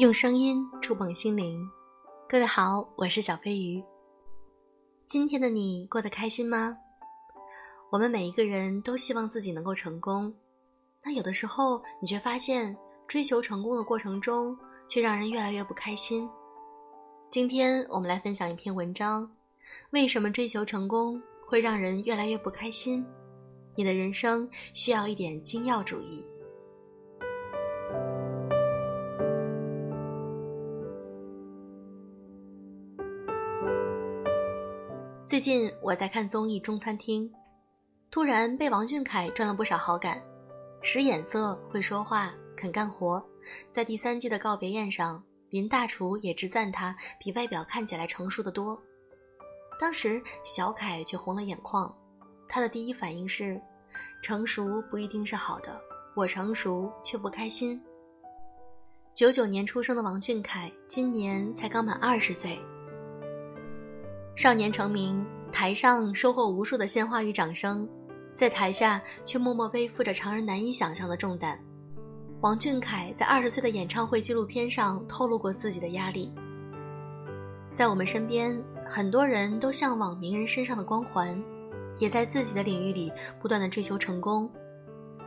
用声音触碰心灵，各位好，我是小飞鱼。今天的你过得开心吗？我们每一个人都希望自己能够成功，那有的时候你却发现，追求成功的过程中，却让人越来越不开心。今天我们来分享一篇文章：为什么追求成功会让人越来越不开心？你的人生需要一点精要主义。最近我在看综艺《中餐厅》，突然被王俊凯赚了不少好感，使眼色，会说话，肯干活。在第三季的告别宴上，林大厨也直赞他比外表看起来成熟的多。当时小凯却红了眼眶，他的第一反应是：成熟不一定是好的，我成熟却不开心。九九年出生的王俊凯，今年才刚满二十岁。少年成名，台上收获无数的鲜花与掌声，在台下却默默背负着常人难以想象的重担。王俊凯在二十岁的演唱会纪录片上透露过自己的压力。在我们身边，很多人都向往名人身上的光环，也在自己的领域里不断的追求成功，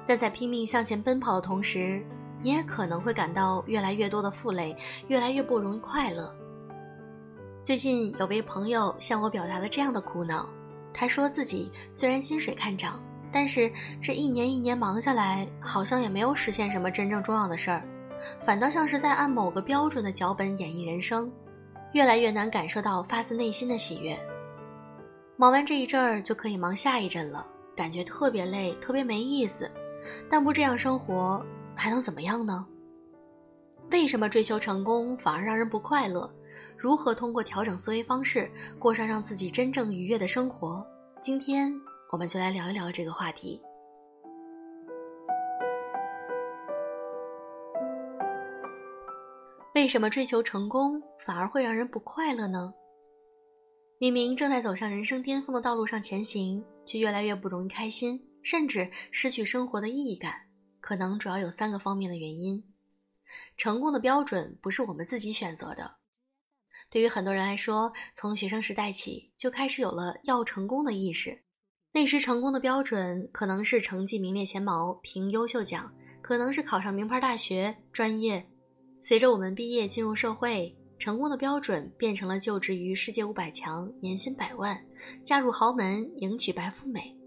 但在拼命向前奔跑的同时，你也可能会感到越来越多的负累，越来越不容易快乐。最近有位朋友向我表达了这样的苦恼，他说自己虽然薪水看涨，但是这一年一年忙下来，好像也没有实现什么真正重要的事儿，反倒像是在按某个标准的脚本演绎人生，越来越难感受到发自内心的喜悦。忙完这一阵儿就可以忙下一阵了，感觉特别累，特别没意思，但不这样生活还能怎么样呢？为什么追求成功反而让人不快乐？如何通过调整思维方式，过上让自己真正愉悦的生活？今天我们就来聊一聊这个话题。为什么追求成功反而会让人不快乐呢？明明正在走向人生巅峰的道路上前行，却越来越不容易开心，甚至失去生活的意义感，可能主要有三个方面的原因。成功的标准不是我们自己选择的。对于很多人来说，从学生时代起就开始有了要成功的意识。那时成功的标准可能是成绩名列前茅、评优秀奖，可能是考上名牌大学、专业。随着我们毕业进入社会，成功的标准变成了就职于世界五百强、年薪百万、嫁入豪门、迎娶白富美。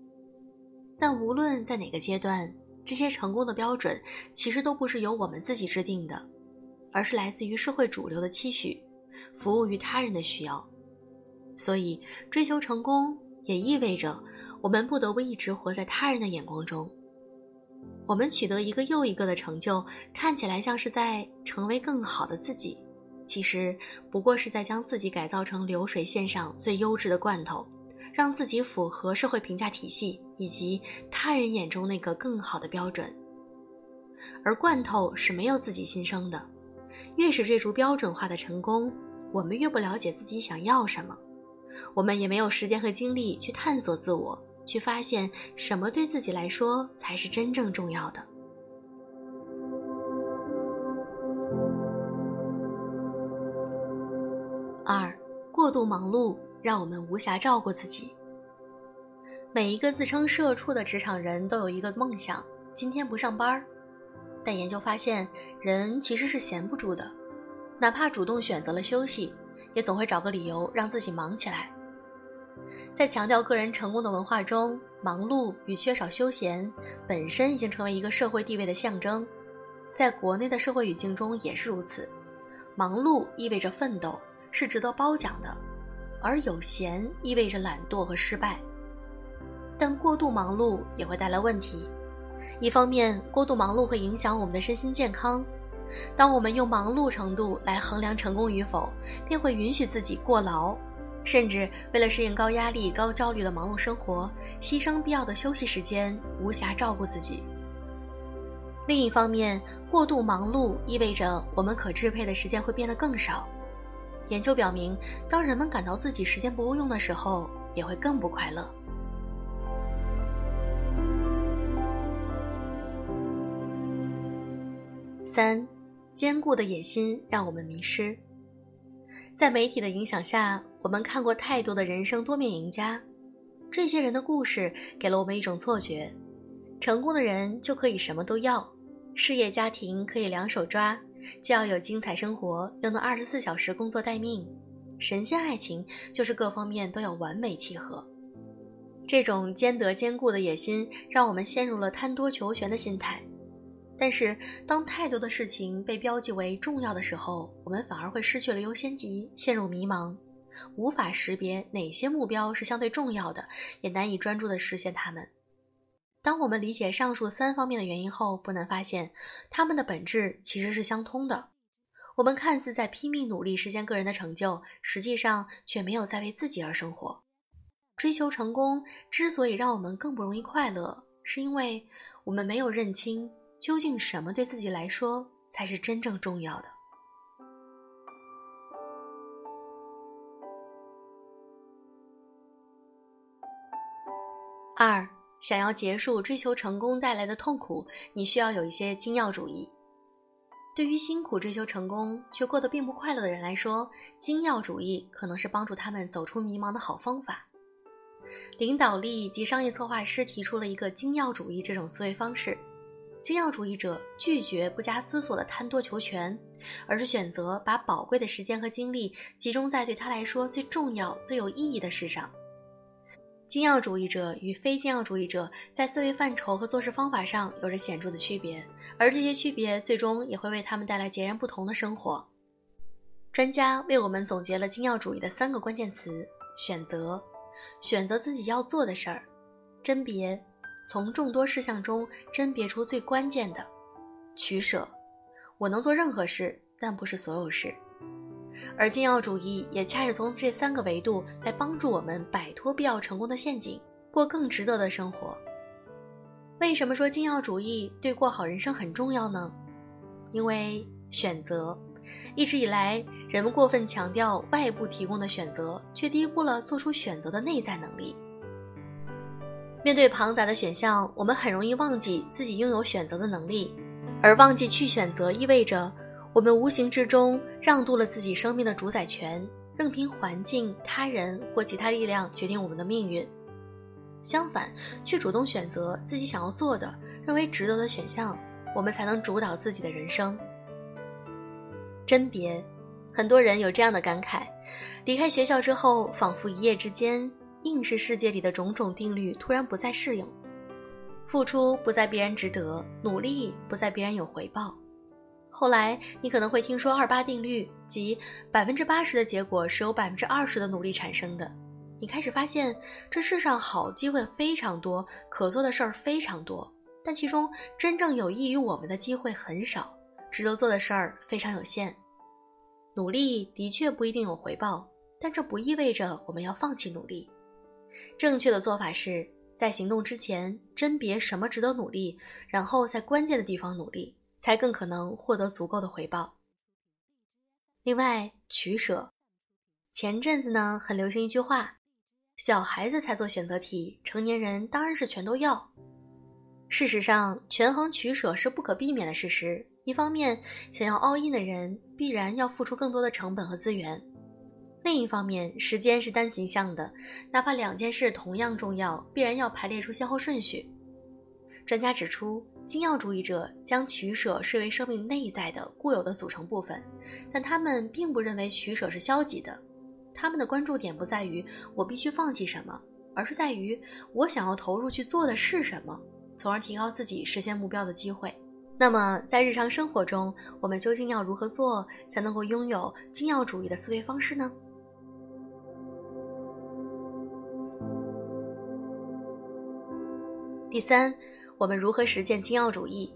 但无论在哪个阶段，这些成功的标准其实都不是由我们自己制定的，而是来自于社会主流的期许。服务于他人的需要，所以追求成功也意味着我们不得不一直活在他人的眼光中。我们取得一个又一个的成就，看起来像是在成为更好的自己，其实不过是在将自己改造成流水线上最优质的罐头，让自己符合社会评价体系以及他人眼中那个更好的标准。而罐头是没有自己心声的，越是追逐标准化的成功。我们越不了解自己想要什么，我们也没有时间和精力去探索自我，去发现什么对自己来说才是真正重要的。二，过度忙碌让我们无暇照顾自己。每一个自称社畜的职场人都有一个梦想：今天不上班。但研究发现，人其实是闲不住的。哪怕主动选择了休息，也总会找个理由让自己忙起来。在强调个人成功的文化中，忙碌与缺少休闲本身已经成为一个社会地位的象征。在国内的社会语境中也是如此，忙碌意味着奋斗，是值得褒奖的；而有闲意味着懒惰和失败。但过度忙碌也会带来问题，一方面，过度忙碌会影响我们的身心健康。当我们用忙碌程度来衡量成功与否，便会允许自己过劳，甚至为了适应高压力、高焦虑的忙碌生活，牺牲必要的休息时间，无暇照顾自己。另一方面，过度忙碌意味着我们可支配的时间会变得更少。研究表明，当人们感到自己时间不够用的时候，也会更不快乐。三。坚固的野心让我们迷失。在媒体的影响下，我们看过太多的人生多面赢家，这些人的故事给了我们一种错觉：成功的人就可以什么都要，事业家庭可以两手抓，既要有精彩生活，又能二十四小时工作待命；神仙爱情就是各方面都要完美契合。这种兼得兼顾的野心，让我们陷入了贪多求全的心态。但是，当太多的事情被标记为重要的时候，我们反而会失去了优先级，陷入迷茫，无法识别哪些目标是相对重要的，也难以专注地实现它们。当我们理解上述三方面的原因后，不难发现，它们的本质其实是相通的。我们看似在拼命努力实现个人的成就，实际上却没有在为自己而生活。追求成功之所以让我们更不容易快乐，是因为我们没有认清。究竟什么对自己来说才是真正重要的？二，想要结束追求成功带来的痛苦，你需要有一些精要主义。对于辛苦追求成功却过得并不快乐的人来说，精要主义可能是帮助他们走出迷茫的好方法。领导力及商业策划师提出了一个精要主义这种思维方式。精要主义者拒绝不加思索的贪多求全，而是选择把宝贵的时间和精力集中在对他来说最重要、最有意义的事上。精要主义者与非精要主义者在思维范畴和做事方法上有着显著的区别，而这些区别最终也会为他们带来截然不同的生活。专家为我们总结了精要主义的三个关键词：选择，选择自己要做的事儿；甄别。从众多事项中甄别出最关键的，取舍。我能做任何事，但不是所有事。而精要主义也恰是从这三个维度来帮助我们摆脱必要成功的陷阱，过更值得的生活。为什么说精要主义对过好人生很重要呢？因为选择，一直以来人们过分强调外部提供的选择，却低估了做出选择的内在能力。面对庞杂的选项，我们很容易忘记自己拥有选择的能力，而忘记去选择，意味着我们无形之中让渡了自己生命的主宰权，任凭环境、他人或其他力量决定我们的命运。相反，去主动选择自己想要做的、认为值得的选项，我们才能主导自己的人生。甄别，很多人有这样的感慨：离开学校之后，仿佛一夜之间。应是世界里的种种定律突然不再适用，付出不再必然值得，努力不再必然有回报。后来你可能会听说二八定律，即百分之八十的结果是由百分之二十的努力产生的。你开始发现，这世上好机会非常多，可做的事儿非常多，但其中真正有益于我们的机会很少，值得做的事儿非常有限。努力的确不一定有回报，但这不意味着我们要放弃努力。正确的做法是在行动之前甄别什么值得努力，然后在关键的地方努力，才更可能获得足够的回报。另外，取舍。前阵子呢，很流行一句话：“小孩子才做选择题，成年人当然是全都要。”事实上，权衡取舍是不可避免的事实。一方面，想要 all in 的人必然要付出更多的成本和资源。另一方面，时间是单行向的，哪怕两件事同样重要，必然要排列出先后顺序。专家指出，精要主义者将取舍视为生命内在的固有的组成部分，但他们并不认为取舍是消极的。他们的关注点不在于我必须放弃什么，而是在于我想要投入去做的是什么，从而提高自己实现目标的机会。那么，在日常生活中，我们究竟要如何做才能够拥有精要主义的思维方式呢？第三，我们如何实践精要主义？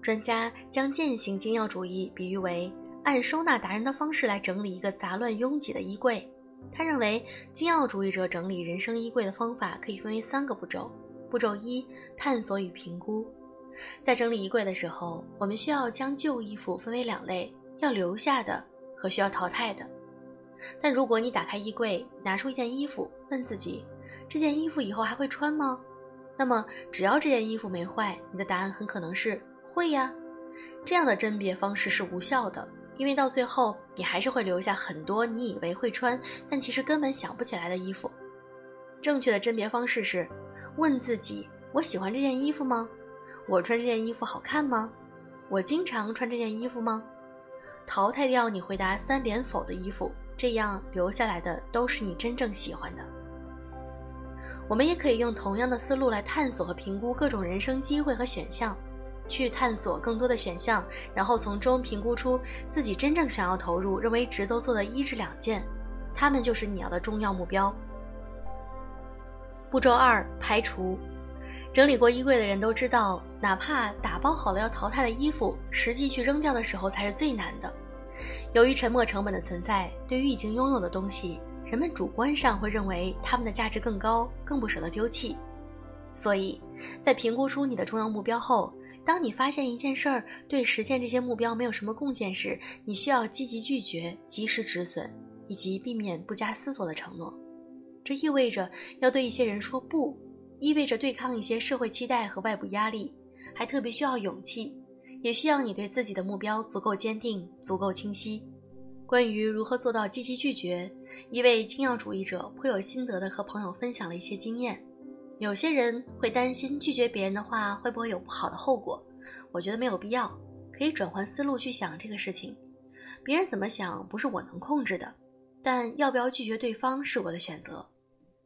专家将践行精要主义比喻为按收纳达人的方式来整理一个杂乱拥挤的衣柜。他认为，精要主义者整理人生衣柜的方法可以分为三个步骤。步骤一：探索与评估。在整理衣柜的时候，我们需要将旧衣服分为两类：要留下的和需要淘汰的。但如果你打开衣柜，拿出一件衣服，问自己：这件衣服以后还会穿吗？那么，只要这件衣服没坏，你的答案很可能是会呀。这样的甄别方式是无效的，因为到最后你还是会留下很多你以为会穿，但其实根本想不起来的衣服。正确的甄别方式是问自己：我喜欢这件衣服吗？我穿这件衣服好看吗？我经常穿这件衣服吗？淘汰掉你回答三连否的衣服，这样留下来的都是你真正喜欢的。我们也可以用同样的思路来探索和评估各种人生机会和选项，去探索更多的选项，然后从中评估出自己真正想要投入、认为值得做的一至两件，它们就是你要的重要目标。步骤二：排除。整理过衣柜的人都知道，哪怕打包好了要淘汰的衣服，实际去扔掉的时候才是最难的。由于沉没成本的存在，对于已经拥有的东西。人们主观上会认为它们的价值更高，更不舍得丢弃。所以，在评估出你的重要目标后，当你发现一件事儿对实现这些目标没有什么贡献时，你需要积极拒绝、及时止损，以及避免不加思索的承诺。这意味着要对一些人说不，意味着对抗一些社会期待和外部压力，还特别需要勇气，也需要你对自己的目标足够坚定、足够清晰。关于如何做到积极拒绝。一位精要主义者颇有心得地和朋友分享了一些经验。有些人会担心拒绝别人的话会不会有不好的后果，我觉得没有必要，可以转换思路去想这个事情。别人怎么想不是我能控制的，但要不要拒绝对方是我的选择。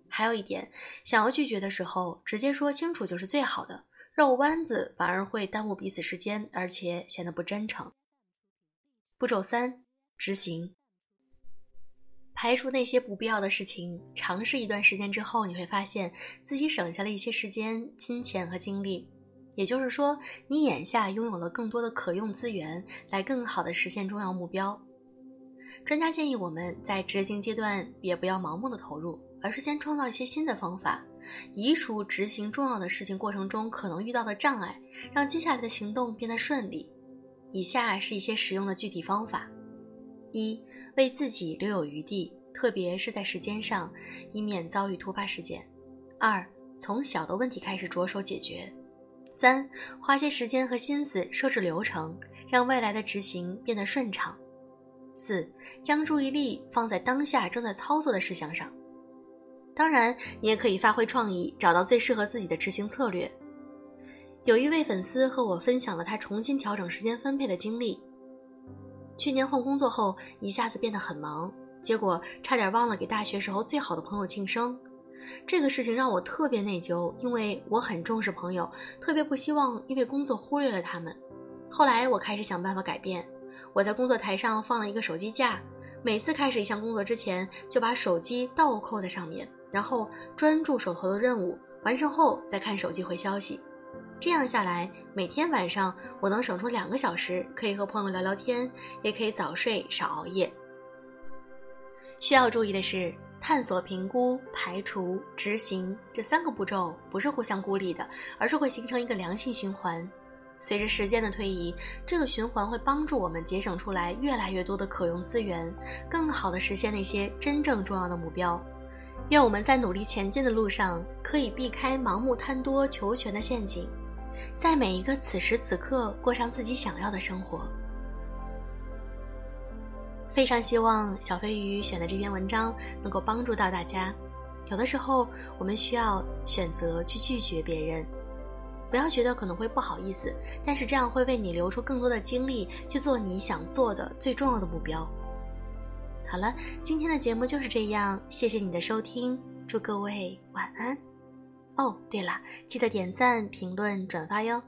还有一点，想要拒绝的时候直接说清楚就是最好的，绕弯子反而会耽误彼此时间，而且显得不真诚。步骤三：执行。排除那些不必要的事情，尝试一段时间之后，你会发现自己省下了一些时间、金钱和精力。也就是说，你眼下拥有了更多的可用资源，来更好的实现重要目标。专家建议我们在执行阶段也不要盲目的投入，而是先创造一些新的方法，移除执行重要的事情过程中可能遇到的障碍，让接下来的行动变得顺利。以下是一些实用的具体方法：一。为自己留有余地，特别是在时间上，以免遭遇突发事件。二，从小的问题开始着手解决。三，花些时间和心思设置流程，让未来的执行变得顺畅。四，将注意力放在当下正在操作的事项上。当然，你也可以发挥创意，找到最适合自己的执行策略。有一位粉丝和我分享了他重新调整时间分配的经历。去年换工作后，一下子变得很忙，结果差点忘了给大学时候最好的朋友庆生。这个事情让我特别内疚，因为我很重视朋友，特别不希望因为工作忽略了他们。后来我开始想办法改变，我在工作台上放了一个手机架，每次开始一项工作之前，就把手机倒扣在上面，然后专注手头的任务，完成后再看手机回消息。这样下来，每天晚上我能省出两个小时，可以和朋友聊聊天，也可以早睡少熬夜。需要注意的是，探索、评估、排除、执行这三个步骤不是互相孤立的，而是会形成一个良性循环。随着时间的推移，这个循环会帮助我们节省出来越来越多的可用资源，更好的实现那些真正重要的目标。愿我们在努力前进的路上，可以避开盲目贪多求全的陷阱。在每一个此时此刻，过上自己想要的生活。非常希望小飞鱼选的这篇文章能够帮助到大家。有的时候，我们需要选择去拒绝别人，不要觉得可能会不好意思，但是这样会为你留出更多的精力去做你想做的最重要的目标。好了，今天的节目就是这样，谢谢你的收听，祝各位晚安。哦，对了，记得点赞、评论、转发哟。